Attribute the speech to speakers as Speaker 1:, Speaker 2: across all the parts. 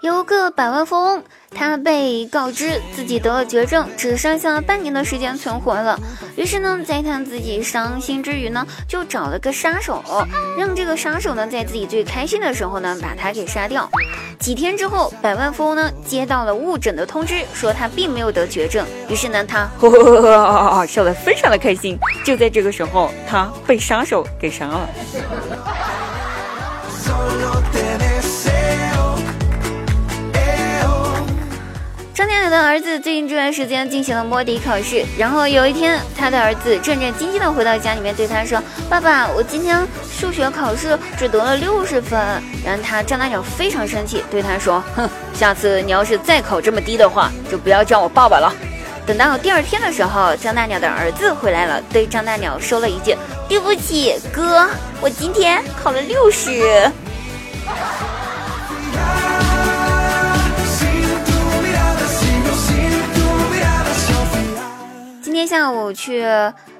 Speaker 1: 有个百万富翁，他被告知自己得了绝症，只剩下半年的时间存活了。于是呢，在他自己伤心之余呢，就找了个杀手，让这个杀手呢，在自己最开心的时候呢，把他给杀掉。几天之后，百万富翁呢，接到了误诊的通知，说他并没有得绝症。于是呢，他呵呵呵呵笑得非常的开心。就在这个时候，他被杀手给杀了。儿子最近这段时间进行了摸底考试，然后有一天，他的儿子战战兢兢地回到家里面，对他说：“爸爸，我今天数学考试只得了六十分。”然后他张大鸟非常生气，对他说：“哼，下次你要是再考这么低的话，就不要叫我爸爸了。”等到第二天的时候，张大鸟的儿子回来了，对张大鸟说了一句：“对不起，哥，我今天考了六十。”下午去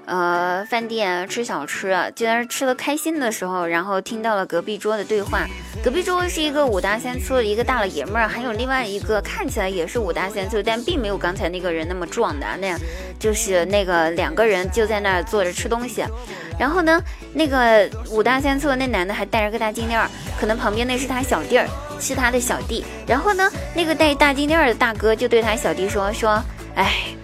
Speaker 1: 呃饭店吃小吃，就在吃的开心的时候，然后听到了隔壁桌的对话。隔壁桌是一个五大三粗的一个大老爷们儿，还有另外一个看起来也是五大三粗，但并没有刚才那个人那么壮的那样，就是那个两个人就在那儿坐着吃东西。然后呢，那个五大三粗的那男的还戴着个大金链儿，可能旁边那是他小弟儿，是他的小弟。然后呢，那个戴大金链儿的大哥就对他小弟说说，哎。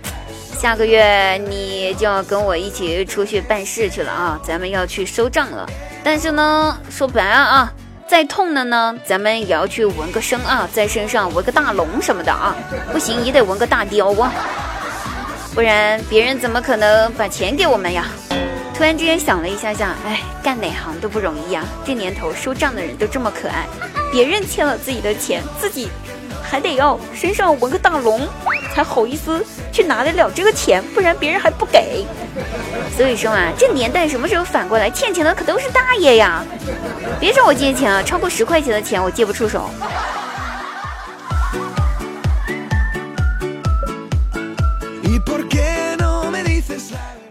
Speaker 1: 下个月你就要跟我一起出去办事去了啊！咱们要去收账了。但是呢，说白了啊，再痛的呢，咱们也要去纹个身啊，在身上纹个大龙什么的啊，不行也得纹个大雕啊，不然别人怎么可能把钱给我们呀？突然之间想了一下下，哎，干哪行都不容易呀。这年头收账的人都这么可爱，别人欠了自己的钱，自己还得要身上纹个大龙。才好意思去拿得了这个钱，不然别人还不给。所以说啊，这年代什么时候反过来，欠钱的可都是大爷呀！别找我借钱啊，超过十块钱的钱我借不出手。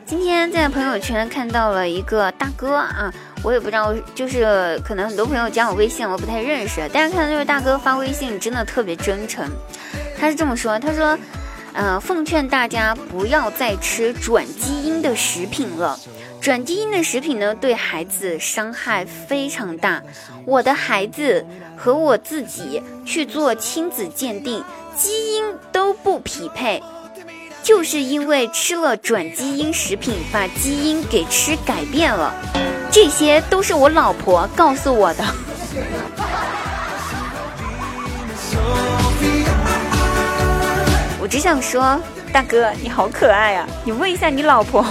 Speaker 1: 今天在朋友圈看到了一个大哥啊，我也不知道，就是可能很多朋友加我微信，我不太认识，但是看到这位大哥发微信，真的特别真诚。他是这么说：“他说，呃，奉劝大家不要再吃转基因的食品了。转基因的食品呢，对孩子伤害非常大。我的孩子和我自己去做亲子鉴定，基因都不匹配，就是因为吃了转基因食品，把基因给吃改变了。这些都是我老婆告诉我的。”我只想说，大哥你好可爱呀！你问一下你老婆，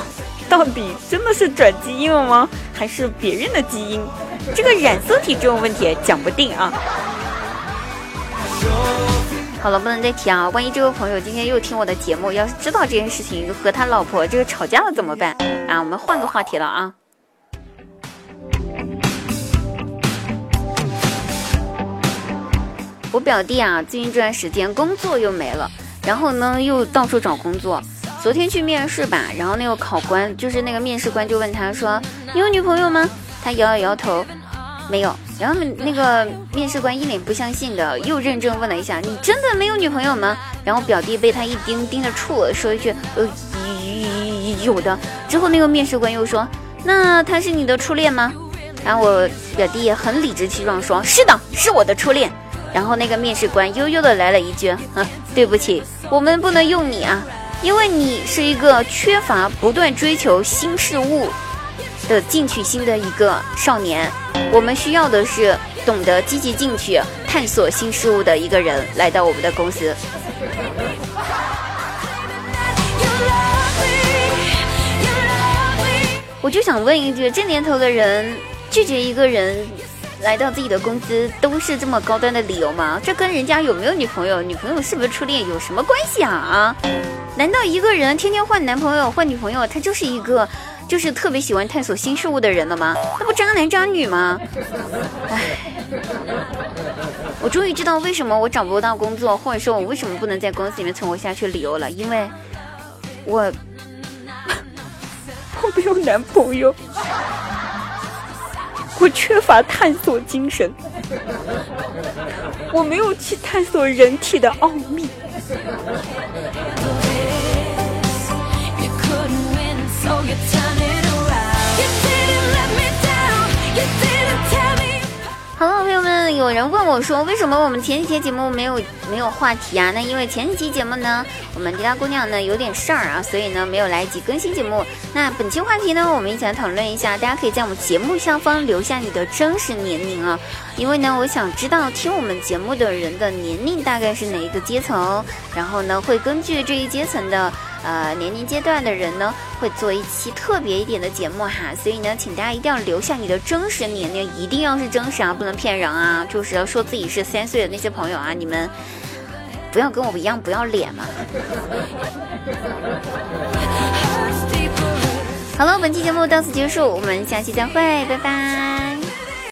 Speaker 1: 到底真的是转基因了吗？还是别人的基因？这个染色体这种问题讲不定啊。好了，不能再提啊！万一这个朋友今天又听我的节目，要是知道这件事情和他老婆这个吵架了怎么办啊？我们换个话题了啊。我表弟啊，最近这段时间工作又没了。然后呢，又到处找工作。昨天去面试吧，然后那个考官，就是那个面试官，就问他说：“你有女朋友吗？”他摇了摇头，没有。然后那个面试官一脸不相信的，又认真问了一下：“你真的没有女朋友吗？”然后表弟被他一盯，盯着处了，说一句：“呃，有的。”之后那个面试官又说：“那他是你的初恋吗？”然后我表弟也很理直气壮说：“是的，是我的初恋。”然后那个面试官悠悠的来了一句：“啊，对不起，我们不能用你啊，因为你是一个缺乏不断追求新事物的进取心的一个少年。我们需要的是懂得积极进取、探索新事物的一个人来到我们的公司。”我就想问一句：这年头的人拒绝一个人？来到自己的公司都是这么高端的理由吗？这跟人家有没有女朋友、女朋友是不是初恋有什么关系啊？啊？难道一个人天天换男朋友、换女朋友，他就是一个就是特别喜欢探索新事物的人了吗？那不渣男渣女吗？唉，我终于知道为什么我找不到工作，或者说我为什么不能在公司里面存活下去理由了，因为我 我没有男朋友。我缺乏探索精神，我没有去探索人体的奥秘。有人问我说，为什么我们前几期节目没有没有话题啊？那因为前几期节目呢，我们迪拉姑娘呢有点事儿啊，所以呢没有来及更新节目。那本期话题呢，我们一起来讨论一下，大家可以在我们节目下方留下你的真实年龄啊，因为呢，我想知道听我们节目的人的年龄大概是哪一个阶层，然后呢，会根据这一阶层的。呃，年龄阶段的人呢，会做一期特别一点的节目哈，所以呢，请大家一定要留下你的真实年龄，一定要是真实啊，不能骗人啊，就是要说自己是三岁的那些朋友啊，你们不要跟我一样不要脸嘛。好了，本期节目到此结束，我们下期再会，拜拜。